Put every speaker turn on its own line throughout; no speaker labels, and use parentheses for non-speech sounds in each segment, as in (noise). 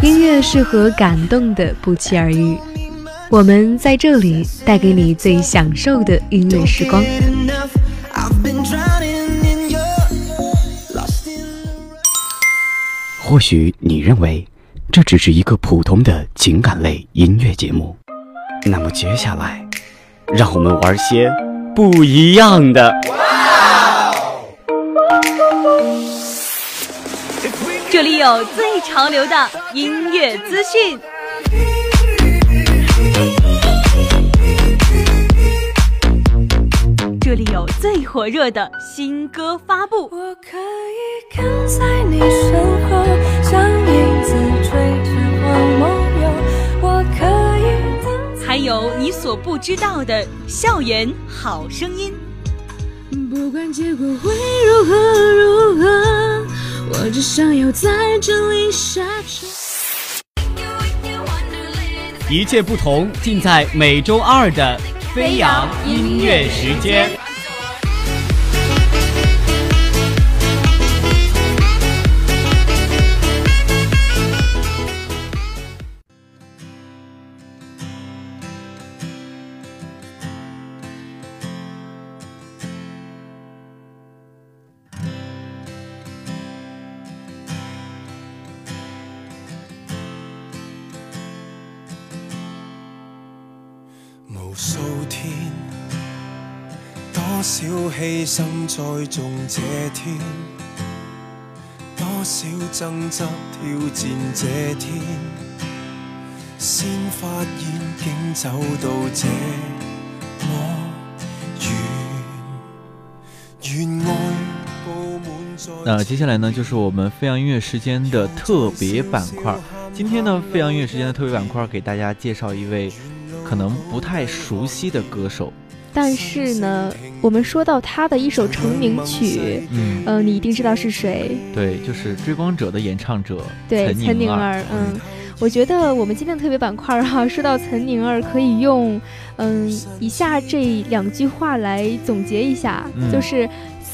音乐适合感动的不期而遇，我们在这里带给你最享受的音乐时光。
或许你认为这只是一个普通的情感类音乐节目，那么接下来，让我们玩些不一样的。
这里有最潮流的音乐资讯，这里有最火热的新歌发布，我可以跟在你身后，像影子追着梦游我可以还有你所不知道的校园好声音，不管结果会如何如何。我只想要在这里下车。
一切不同，尽在每周二的飞扬音乐时间。牺牲在种这天，多少挣扎挑战这天，先发现竟走到这么远。愿爱布满在。那接下来呢，就是我们飞扬音乐时间的特别板块。今天呢，飞扬音乐时间的特别板块给大家介绍一位可能不太熟悉的歌手。
但是呢，我们说到他的一首成名曲，嗯，呃，你一定知道是谁？
对，就是《追光者》的演唱者，
对，岑宁儿。嗯，我觉得我们今天的特别板块哈，(laughs) 说到岑宁儿，可以用嗯以下这两句话来总结一下，就是。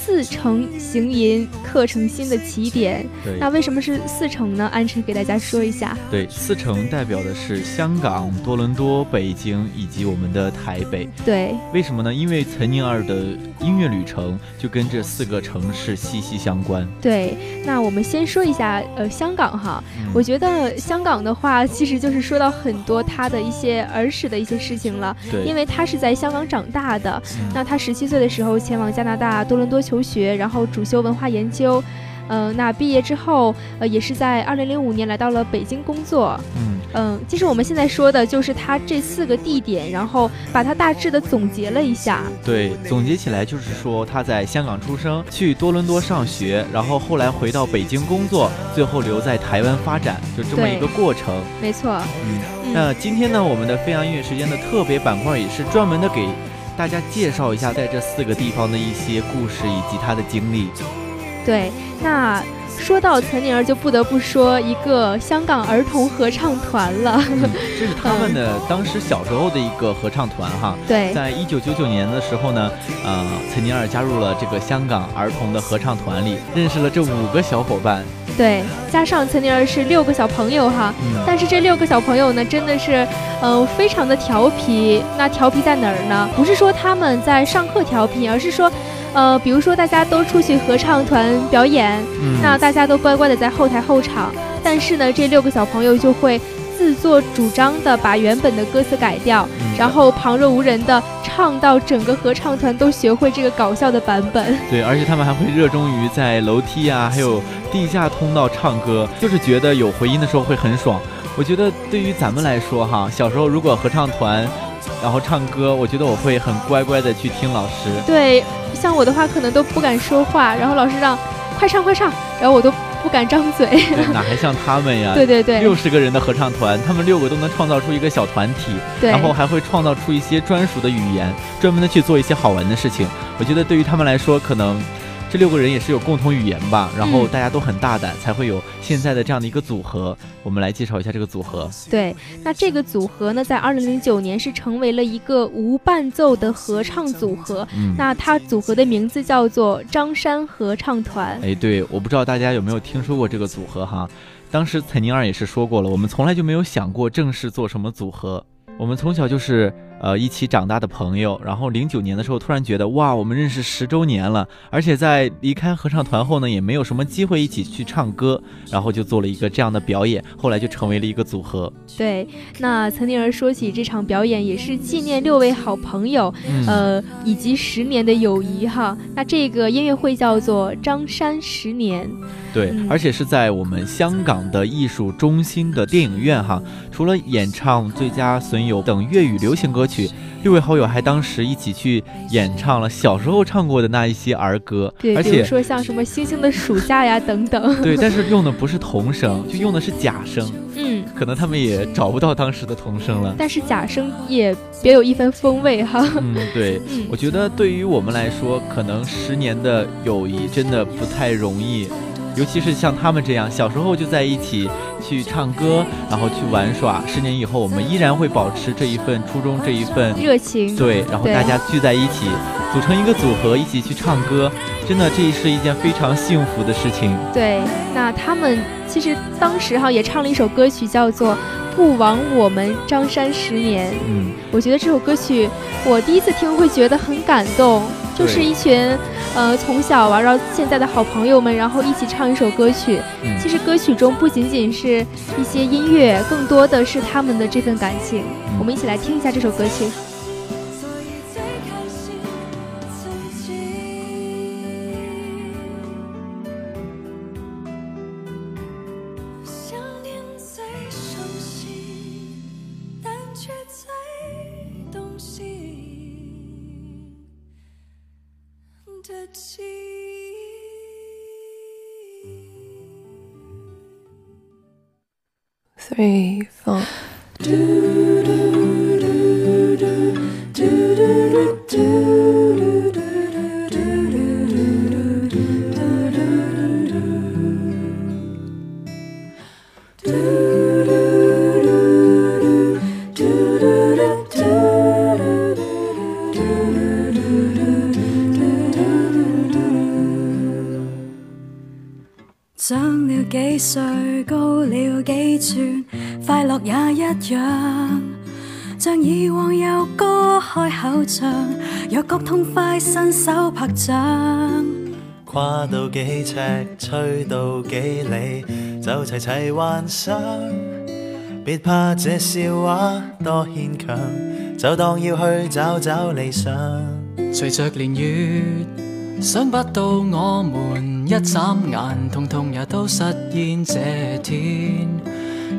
四成行吟刻成新的起点，那为什么是四成呢？安晨给大家说一下。
对，四成代表的是香港、多伦多、北京以及我们的台北。
对，
为什么呢？因为岑宁儿的音乐旅程就跟这四个城市息息相关。
对，那我们先说一下，呃，香港哈，我觉得香港的话，其实就是说到很多他的一些儿时的一些事情了。
对，
因为他是在香港长大的，那他十七岁的时候前往加拿大多伦多求。求学，然后主修文化研究，嗯，那毕业之后，呃，也是在二零零五年来到了北京工作，嗯嗯，其实我们现在说的就是他这四个地点，然后把它大致的总结了一下。
对，总结起来就是说他在香港出生，去多伦多上学，然后后来回到北京工作，最后留在台湾发展，就这么一个过程。
没错。
嗯，那今天呢，我们的飞扬音乐时间的特别板块也是专门的给。大家介绍一下在这四个地方的一些故事以及他的经历。
对，那说到岑宁儿，就不得不说一个香港儿童合唱团了。
这是他们的当时小时候的一个合唱团哈。
对，
在一九九九年的时候呢，呃，岑宁儿加入了这个香港儿童的合唱团里，认识了这五个小伙伴。
对，加上岑宁儿是六个小朋友哈，但是这六个小朋友呢，真的是，嗯，非常的调皮。那调皮在哪儿呢？不是说他们在上课调皮，而是说，呃，比如说大家都出去合唱团表演，那大家都乖乖的在后台候场，但是呢，这六个小朋友就会。自作主张的把原本的歌词改掉，然后旁若无人的唱到整个合唱团都学会这个搞笑的版本。
对，而且他们还会热衷于在楼梯啊，还有地下通道唱歌，就是觉得有回音的时候会很爽。我觉得对于咱们来说哈，小时候如果合唱团，然后唱歌，我觉得我会很乖乖的去听老师。
对，像我的话可能都不敢说话，然后老师让快唱快唱，然后我都。不敢张嘴，
哪还像他们呀？(laughs)
对对对，
六十个人的合唱团，他们六个都能创造出一个小团体，然后还会创造出一些专属的语言，专门的去做一些好玩的事情。我觉得对于他们来说，可能这六个人也是有共同语言吧，然后大家都很大胆，才会有现在的这样的一个组合。我们来介绍一下这个组合。
对，那这个组合呢，在二零零九年是成为了一个无伴奏的合唱组合。嗯，那它组合的名字叫做张山合唱团。
哎，对，我不知道大家有没有听说过这个组合哈。当时彩宁儿也是说过了，我们从来就没有想过正式做什么组合。我们从小就是呃一起长大的朋友，然后零九年的时候突然觉得哇，我们认识十周年了，而且在离开合唱团后呢，也没有什么机会一起去唱歌，然后就做了一个这样的表演，后来就成为了一个组合。
对，那岑宁儿说起这场表演，也是纪念六位好朋友，呃以及十年的友谊哈。那这个音乐会叫做张山十年。
对，而且是在我们香港的艺术中心的电影院哈。除了演唱《最佳损友》等粤语流行歌曲，六位好友还当时一起去演唱了小时候唱过的那一些儿歌。
对，
比如
说像什么《星星的暑假》呀 (laughs) 等等。
对，但是用的不是童声，就用的是假声。
嗯，
可能他们也找不到当时的童声了。
但是假声也别有一番风味哈。
嗯，对，我觉得对于我们来说，可能十年的友谊真的不太容易。尤其是像他们这样，小时候就在一起去唱歌，然后去玩耍。十年以后，我们依然会保持这一份初衷，这一份
热情。
对，然后大家聚在一起，组成一个组合，一起去唱歌，真的，这是一件非常幸福的事情。
对，那他们其实当时哈也唱了一首歌曲，叫做。不枉我们张山十年。
嗯，
我觉得这首歌曲，我第一次听会觉得很感动，就是一群，呃，从小玩到现在的好朋友们，然后一起唱一首歌曲。其实歌曲中不仅仅是一些音乐，更多的是他们的这份感情。我们一起来听一下这首歌曲。
Three, four.
长一样。像以往有歌开口唱，若觉痛快，伸手拍掌。
跨到几尺，吹到几里，就齐齐幻想。别怕这笑话多牵强，就当要去找找理想。
随着年月，想不到我们。一眨眼，通通也都实现。这天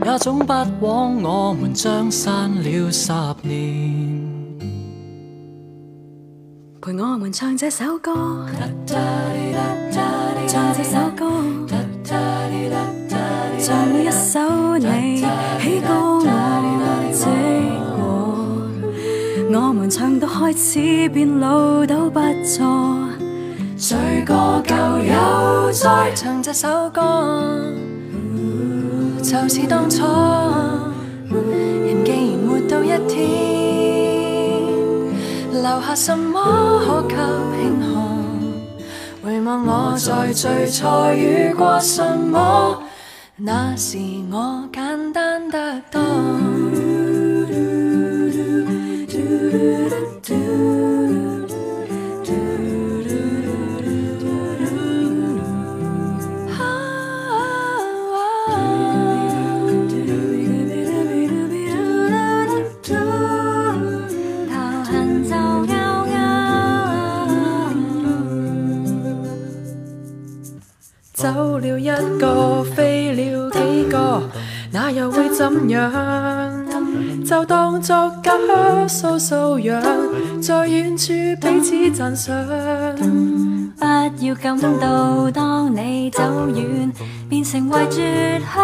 也总不枉我们将散了十年，
陪我们唱这首歌，唱这首歌，唱每一首你起歌。我我们唱到开始变老都不错。醉过旧友再唱这首歌，就是当初。人既然活到一天，留下什么可给庆贺？回望我在最初遇过什么，那时我简单得多。了一个，飞了几个，那又会怎样？就当作假素素养，在远处彼此赞赏。不要感到当你走远，变成为绝响。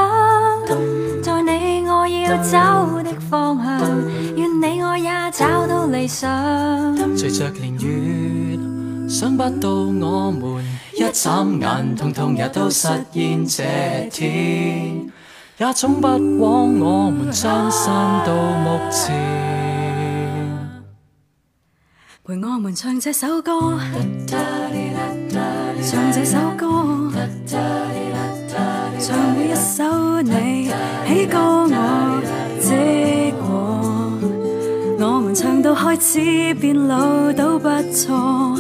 在你我要走的方向，愿你我也找到理想。
随着年月，想不到我们。眨眼，通通也都实现这天，也总不枉我们相散到目前。
陪我们唱这首歌，唱这首歌，唱每一首你喜歌我知过，我们唱到开始变老都不错。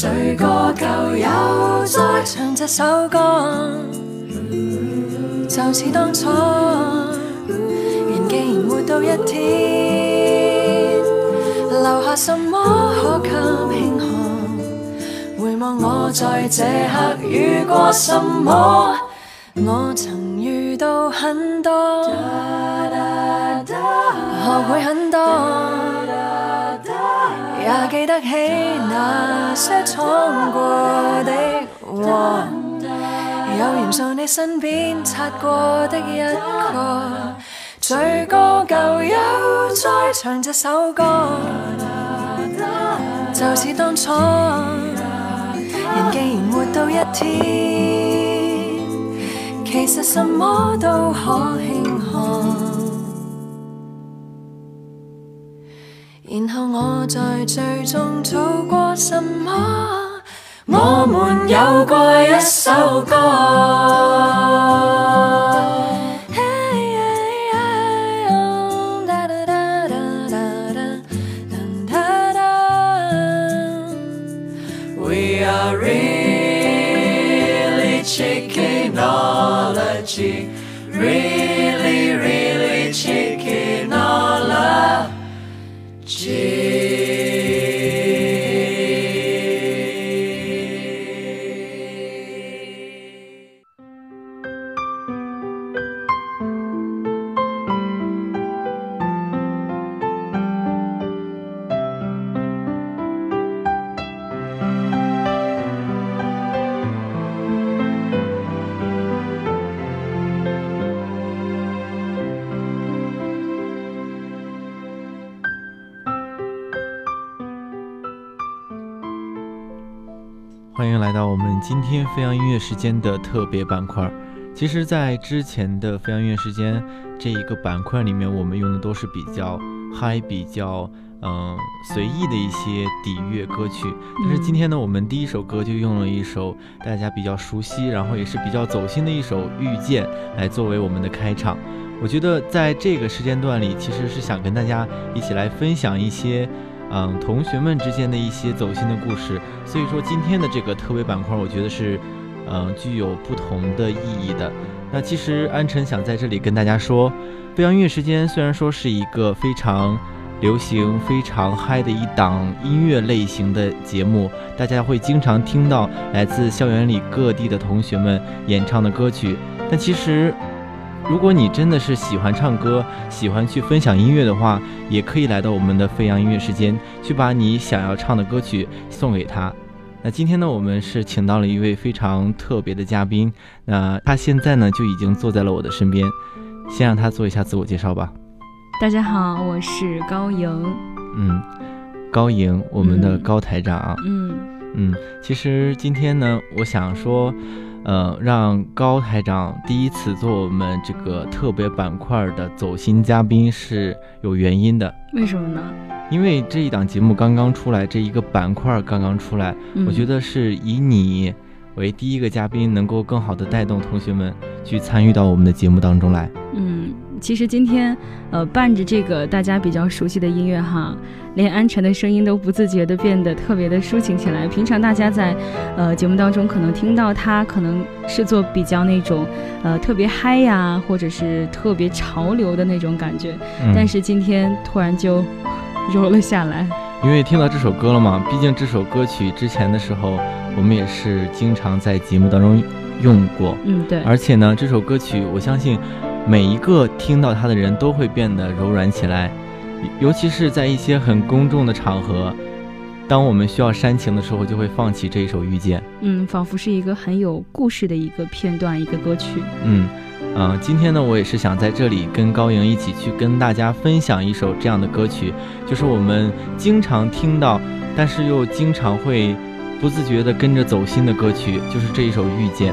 醉过旧友再唱这首歌，就似当初。人既然活到一天，留下什么可给庆贺？回望我在这刻遇过什么？我曾遇到很多，学会很多。也记得起那些闯过的祸，有缘在你身边擦过的一个，醉过旧友再唱这首歌，就似当初。人既然活到一天，其实什么都可庆贺。然后我在最终做过什么？我们有过一首歌。
欢迎来到我们今天飞扬音乐时间的特别板块。其实，在之前的飞扬音乐时间这一个板块里面，我们用的都是比较嗨、比较嗯、随意的一些底乐歌曲。但是今天呢，我们第一首歌就用了一首大家比较熟悉，然后也是比较走心的一首《遇见》来作为我们的开场。我觉得在这个时间段里，其实是想跟大家一起来分享一些。嗯，同学们之间的一些走心的故事，所以说今天的这个特别板块，我觉得是，嗯，具有不同的意义的。那其实安晨想在这里跟大家说，飞扬音乐时间虽然说是一个非常流行、非常嗨的一档音乐类型的节目，大家会经常听到来自校园里各地的同学们演唱的歌曲，但其实。如果你真的是喜欢唱歌，喜欢去分享音乐的话，也可以来到我们的飞扬音乐时间，去把你想要唱的歌曲送给他。那今天呢，我们是请到了一位非常特别的嘉宾，那他现在呢就已经坐在了我的身边，先让他做一下自我介绍吧。
大家好，我是高莹。
嗯，高莹，我们的
嗯
高台长。
嗯
嗯，其实今天呢，我想说，呃，让高台长第一次做我们这个特别板块的走心嘉宾是有原因的，
为什么呢？
因为这一档节目刚刚出来，这一个板块刚刚出来，
嗯、
我觉得是以你为第一个嘉宾，能够更好的带动同学们去参与到我们的节目当中来。
嗯，其实今天呃伴着这个大家比较熟悉的音乐哈，连安晨的声音都不自觉的变得特别的抒情起来。平常大家在呃节目当中可能听到他可能是做比较那种呃特别嗨呀，或者是特别潮流的那种感觉，
嗯、
但是今天突然就柔了下来。
因为听到这首歌了嘛，毕竟这首歌曲之前的时候，我们也是经常在节目当中用过。
嗯，对。
而且呢，这首歌曲我相信每一个听到它的人都会变得柔软起来，尤其是在一些很公众的场合，当我们需要煽情的时候，就会放起这一首《遇见》。
嗯，仿佛是一个很有故事的一个片段，一个歌曲。
嗯，嗯，今天呢，我也是想在这里跟高莹一起去跟大家分享一首这样的歌曲，就是我们经常听到，但是又经常会不自觉地跟着走心的歌曲，就是这一首《遇见》。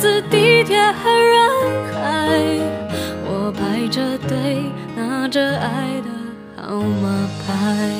自地铁和
人海我排着队拿着爱的号
码牌。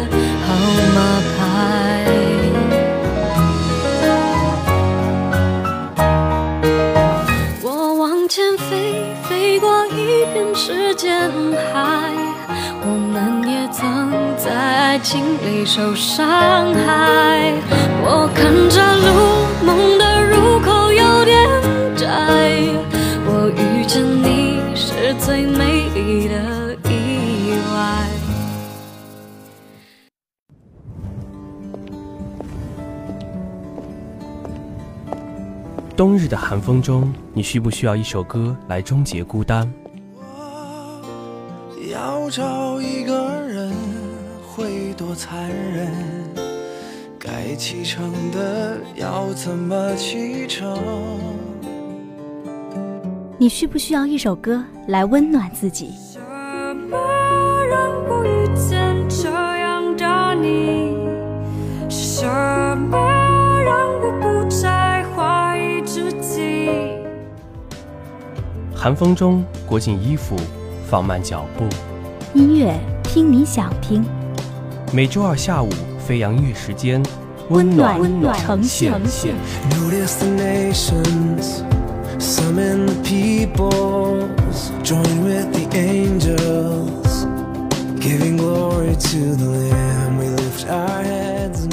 在经历受伤害。我看着路，梦的入口有点窄。我遇见你是最美丽的意外。冬日的寒风中，你需不需要一首歌来终结孤单？我要找一个人。会多残忍。该启程的要怎么启程？你需不需要一首歌来温暖自己？寒风中裹紧衣服，放慢脚步。音乐，听你想听。每周二下午飞扬音乐时间，温暖温暖呈现。Summon the peoples, join with the angels, giving glory to the Lamb. We lift our heads.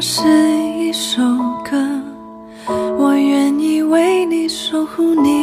是一首歌我愿意为你守护你。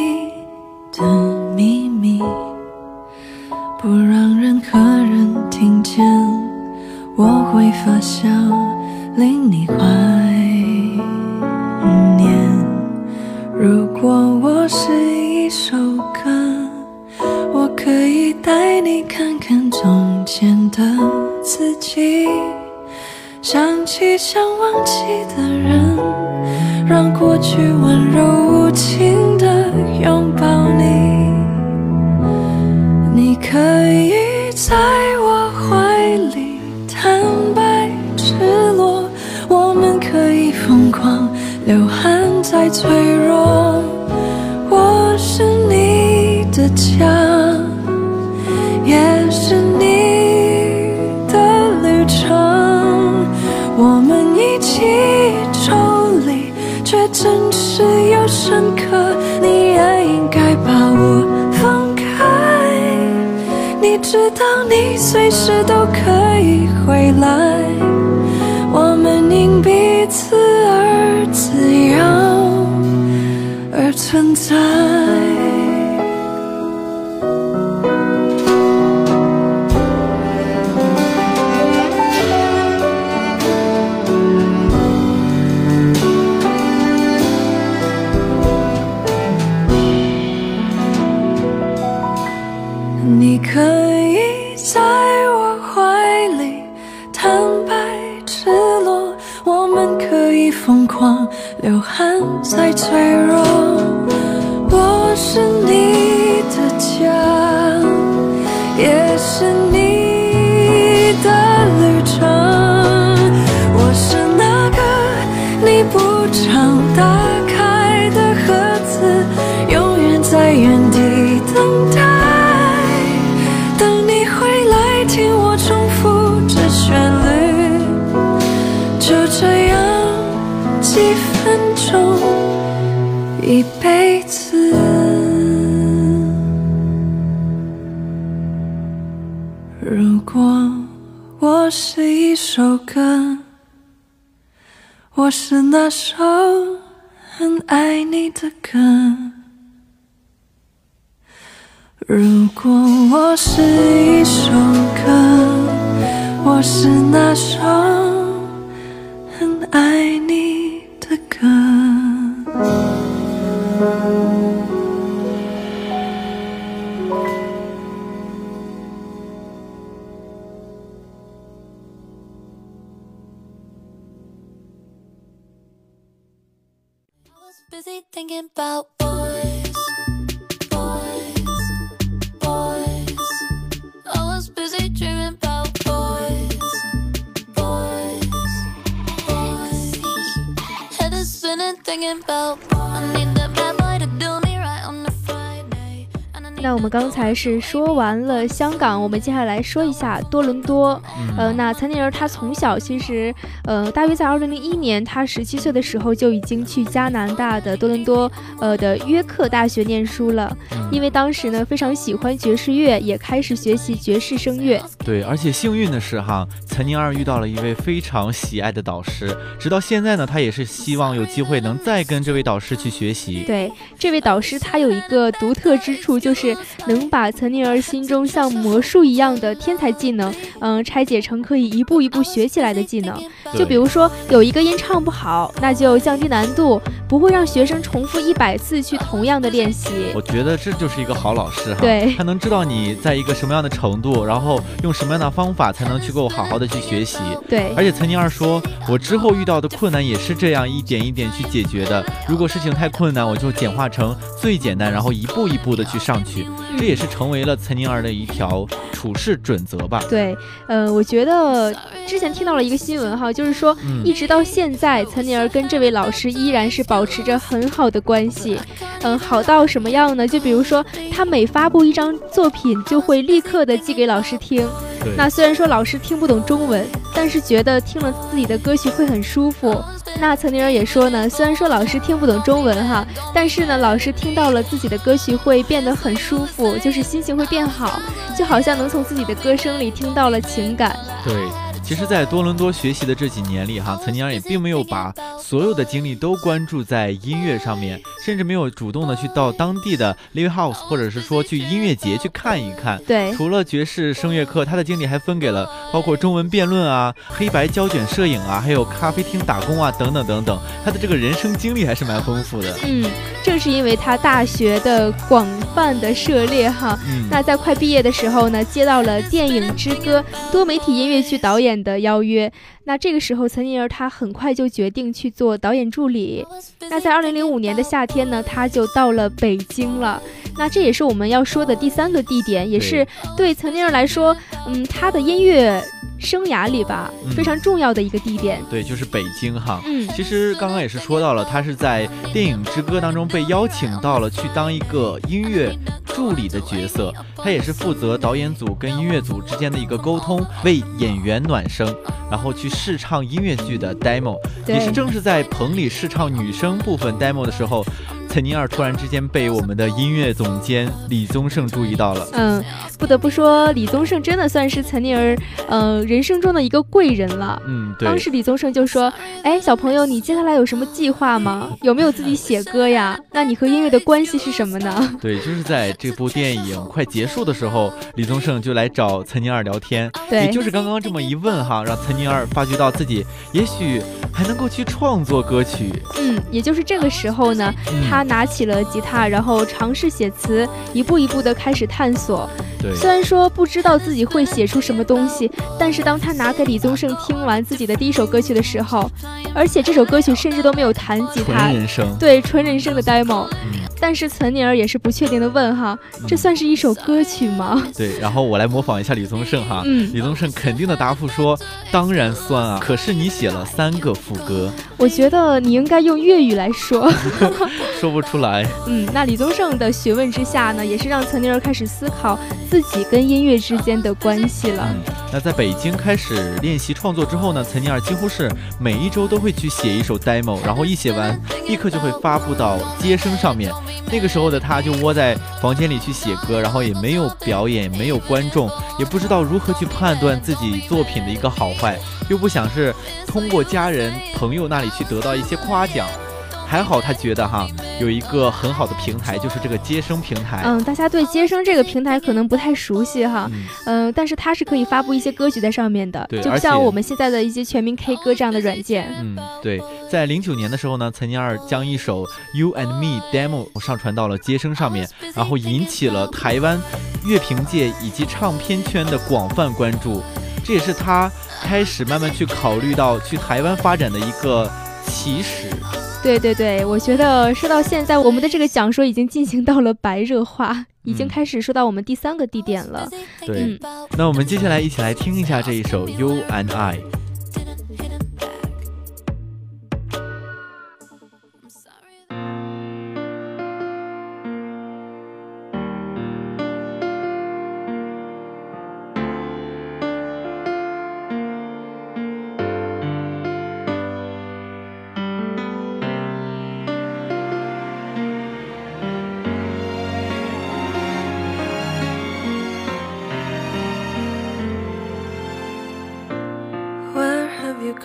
知道你随时都可以回来，我们因彼此而自由而存在。再脆弱。分钟，一辈子。如果我是一首歌，我是那首很爱你的歌。如果我是一首歌，我是那首很爱你
busy thinking about boys, boys, boys. I was busy dreaming about boys, boys, boys. Thinking about I
那我们刚才是说完了香港，我们接下来说一下多伦多。呃，那岑宁儿她从小其实，呃，大约在二零零一年，她十七岁的时候就已经去加拿大的多伦多，呃的约克大学念书了。因为当时呢非常喜欢爵士乐，也开始学习爵士声乐。
对，而且幸运的是哈，岑宁儿遇到了一位非常喜爱的导师，直到现在呢，他也是希望有机会能再跟这位导师去学习。
对，这位导师他有一个独特之处，就是能把岑宁儿心中像魔术一样的天才技能，嗯，拆解成可以一步一步学起来的技能。就比如说有一个音唱不好，那就降低难度，不会让学生重复一百次去同样的练习。
我觉得这就是一个好老师哈，
对
他能知道你在一个什么样的程度，然后用什么样的方法才能去够好好的去学习。
对
而且岑宁儿说，我之后遇到的困难也是这样一点一点去解决的。如果事情太困难，我就简化成最简单，然后一步一步的去上去。这也是成为了岑宁儿的一条处事准则吧。
对，呃，我觉得之前听到了一个新闻哈，就是说
嗯
一直到现在，岑宁儿跟这位老师依然是保持着很好的关系。嗯，好到什么样呢？就比如说，他每发布一张作品，就会立刻的寄给老师听。那虽然说老师听不懂中文，但是觉得听了自己的歌曲会很舒服。那曾经人也说呢，虽然说老师听不懂中文哈，但是呢，老师听到了自己的歌曲会变得很舒服，就是心情会变好，就好像能从自己的歌声里听到了情感。
对，其实，在多伦多学习的这几年里，哈，岑宁儿也并没有把所有的精力都关注在音乐上面，甚至没有主动的去到当地的 live house，或者是说去音乐节去看一看。
对，
除了爵士声乐课，他的精力还分给了包括中文辩论啊、黑白胶卷摄影啊，还有咖啡厅打工啊，等等等等。他的这个人生经历还是蛮丰富的。
嗯，正是因为他大学的广泛的涉猎，哈，
嗯，
那在快毕业的时候呢，接到了电影之歌多媒体音乐剧导演的邀约。那这个时候，岑宁儿她很快就决定去做导演助理。那在二零零五年的夏天呢，她就到了北京了。那这也是我们要说的第三个地点，也是对岑宁儿来说，嗯，她的音乐生涯里吧，非常重要的一个地点。
对，就是北京哈。
嗯，
其实刚刚也是说到了，他是在电影之歌当中被邀请到了去当一个音乐助理的角色，他也是负责导演组跟音乐组之间的一个沟通，为演员暖声，然后去试唱音乐剧的 demo。也是正是在棚里试唱女声部分 demo 的时候。岑宁儿突然之间被我们的音乐总监李宗盛注意到了。
嗯，不得不说，李宗盛真的算是岑宁儿，呃，人生中的一个贵人了。
嗯，对。
当时李宗盛就说：“哎，小朋友，你接下来有什么计划吗？有没有自己写歌呀？那你和音乐的关系是什么呢？” (laughs)
对，就是在这部电影快结束的时候，李宗盛就来找岑宁儿聊天。
对，
也就是刚刚这么一问哈，让岑宁儿发觉到自己也许还能够去创作歌曲。
嗯，也就是这个时候呢，他。拿起了吉他，然后尝试写词，一步一步的开始探索。
对，
虽然说不知道自己会写出什么东西，但是当他拿给李宗盛听完自己的第一首歌曲的时候，而且这首歌曲甚至都没有弹吉他，
纯人声，
对，纯人声的 demo。但是岑宁儿也是不确定的问哈，这算是一首歌曲吗？
对，然后我来模仿一下李宗盛哈，
嗯，
李宗盛肯定的答复说，当然算啊，(laughs) 可是你写了三个副歌，
我觉得你应该用粤语来说，(laughs) (laughs)
说不出来。
嗯，那李宗盛的询问之下呢，也是让岑宁儿开始思考自己跟音乐之间的关系了。
嗯，那在北京开始练习创作之后呢，岑宁儿几乎是每一周都会去写一首 demo，然后一写完立刻就会发布到街声上面。那个时候的他，就窝在房间里去写歌，然后也没有表演，没有观众，也不知道如何去判断自己作品的一个好坏，又不想是通过家人朋友那里去得到一些夸奖。还好，他觉得哈有一个很好的平台，就是这个接生平台。
嗯，大家对接生这个平台可能不太熟悉哈，嗯，但是它是可以发布一些歌曲在上面的，
对，
就像我们现在的一些全民 K 歌这样的软件。
嗯，对，在零九年的时候呢，岑宁儿将一首 You and Me demo 上传到了接生上面，然后引起了台湾乐评界以及唱片圈的广泛关注，这也是他开始慢慢去考虑到去台湾发展的一个起始。
对对对，我觉得说到现在，我们的这个讲说已经进行到了白热化，已经开始说到我们第三个地点了。
对，那我们接下来一起来听一下这一首《You and I》。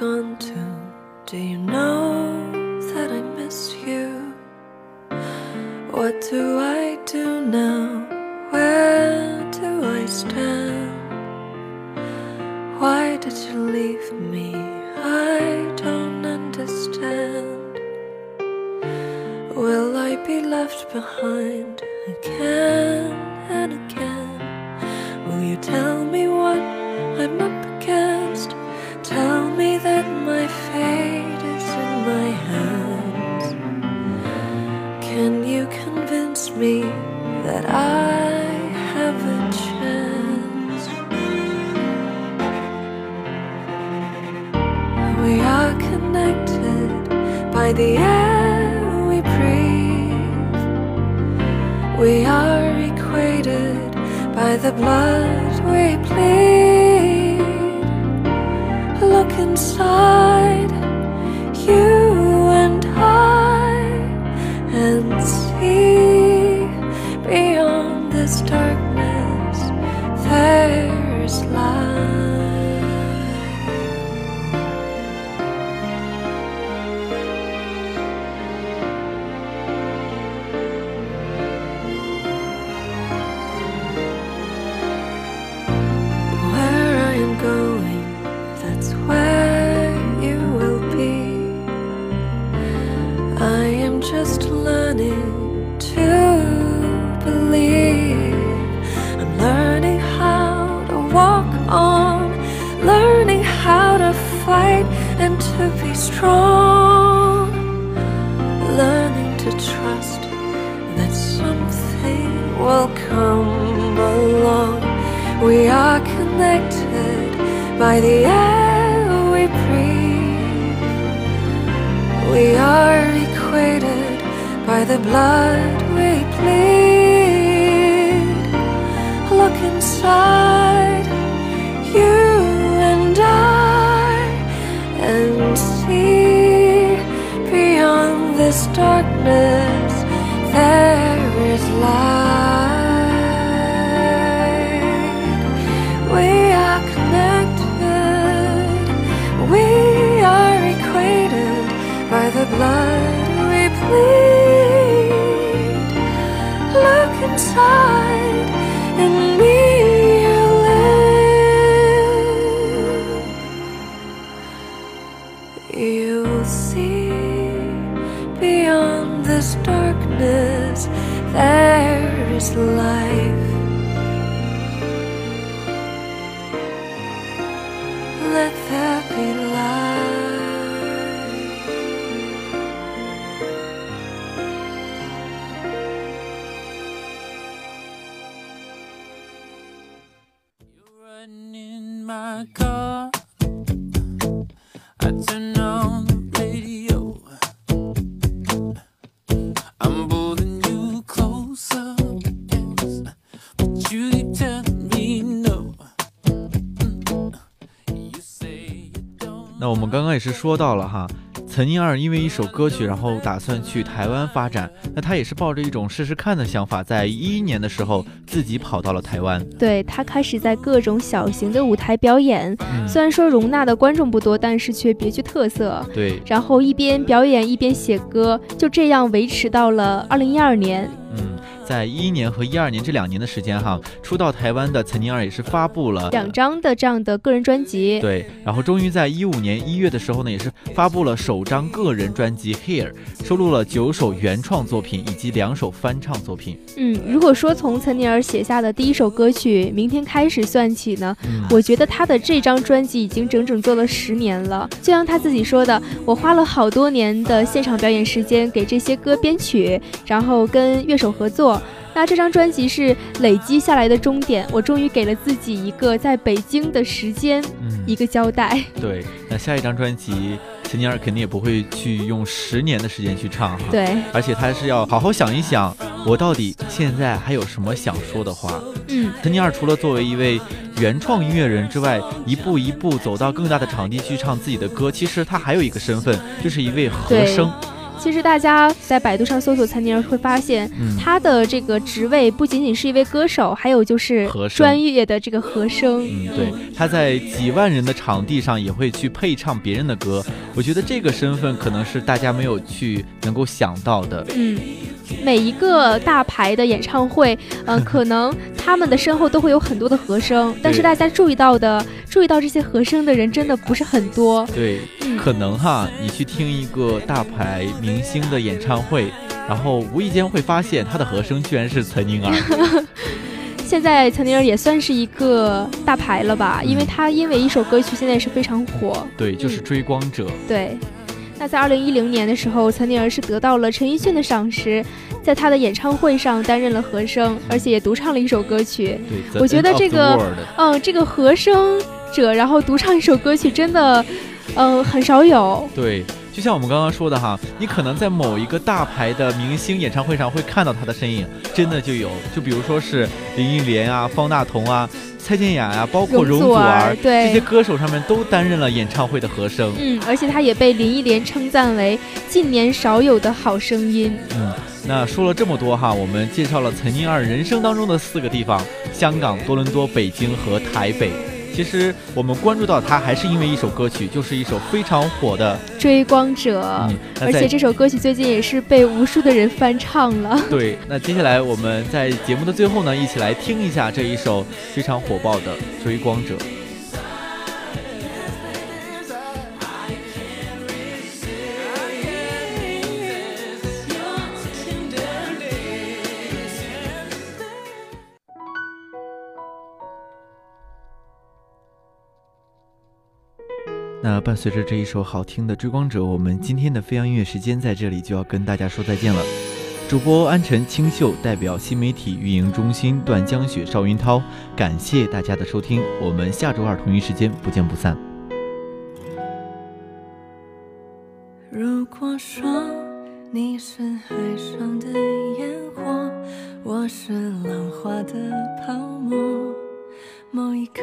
Gone to? We are equated by the blood we bleed look inside you and I and see beyond this darkness there's by the air we breathe. We are equated by the blood we bleed. Look inside you and I and see beyond this darkness there is light. Blood we bleed. Look inside and me you live. You'll see beyond this darkness there is life.
那我们刚刚也是说到了哈。岑宁儿因为一首歌曲，然后打算去台湾发展。那她也是抱着一种试试看的想法，在一一年的时候自己跑到了台湾。
对他开始在各种小型的舞台表演，
嗯
虽然说容纳的观众不多，但是却别具特色。
对，
然后一边表演一边写歌，就这样维持到了二零一二年。
嗯，在一一年和一二年这两年的时间哈，初到台湾的岑宁儿也是发布了
两张的这样的个人专辑。
对，然后终于在一五年一月的时候呢，也是发布了首张个人专辑《Here》，收录了九首原创作品以及两首翻唱作品。
嗯，如果说从岑宁儿写下的第一首歌曲《明天开始》算起呢，
嗯
我觉得他的这张专辑已经整整做了十年了。就像他自己说的，我花了好多年的现场表演时间给这些歌编曲，然后跟乐手合作。那这张专辑是累积下来的终点，我终于给了自己一个在北京的时间，
嗯
一个交代。
对，那下一张专辑，陈宁儿肯定也不会去用十年的时间去唱哈。
对，
而且她是要好好想一想，我到底现在还有什么想说的话。
嗯，
陈宁儿除了作为一位原创音乐人之外，一步一步走到更大的场地去唱自己的歌，其实她还有一个身份，就是一位和声。
其实大家在百度上搜索岑宁儿会发现，他的这个职位不仅仅是一位歌手，还有就是专业的这个和声。
嗯，对，他在几万人的场地上也会去配唱别人的歌，我觉得这个身份可能是大家没有去能够想到的。
嗯，每一个大牌的演唱会，嗯、(laughs) 可能他们的身后都会有很多的和声，但是大家注意到的，注意到这些和声的人真的不是很多。
对，可能哈，你去听一个大牌明星的演唱会，然后无意间会发现他的和声居然是岑宁儿。(laughs)
现在岑宁儿也算是一个大牌了吧，因为他因为一首歌曲现在也是非常火。
对，就是追光者。
对，那在二零一零年的时候，岑宁儿是得到了陈奕迅的赏识，在他的演唱会上担任了和声，而且也独唱了一首歌曲。
对
我觉得这个嗯，这个和声者然后独唱一首歌曲，真的，嗯，很少有。
对，就像我们刚刚说的哈，你可能在某一个大牌的明星演唱会上会看到他的身影，真的就有，就比如说是林忆莲啊、方大同啊、蔡健雅呀、包括容祖
儿
儿，
对
这些歌手上面都担任了演唱会的和声。
嗯，而且他也被林忆莲称赞为近年少有的好声音。
嗯，那说了这么多哈，我们介绍了岑宁儿人生当中的四个地方：香港、多伦多、北京和台北。其实我们关注到他，还是因为一首歌曲，就是一首非常火的
追光者，
嗯
而且这首歌曲最近也是被无数的人翻唱了。(laughs)
对，那接下来我们在节目的最后呢，一起来听一下这一首非常火爆的《追光者》。那伴随着这一首好听的《追光者》，我们今天的飞扬音乐时间在这里就要跟大家说再见了。主播安晨、清秀代表新媒体运营中心段江雪、邵云涛，感谢大家的收听，我们下周二同一时间不见不散。
如果说你是海上的烟火，我是浪花的泡沫，某一刻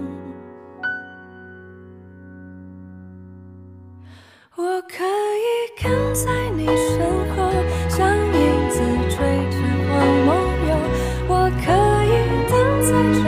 我可以跟在你身后，像影子追着光梦游。我可以等在这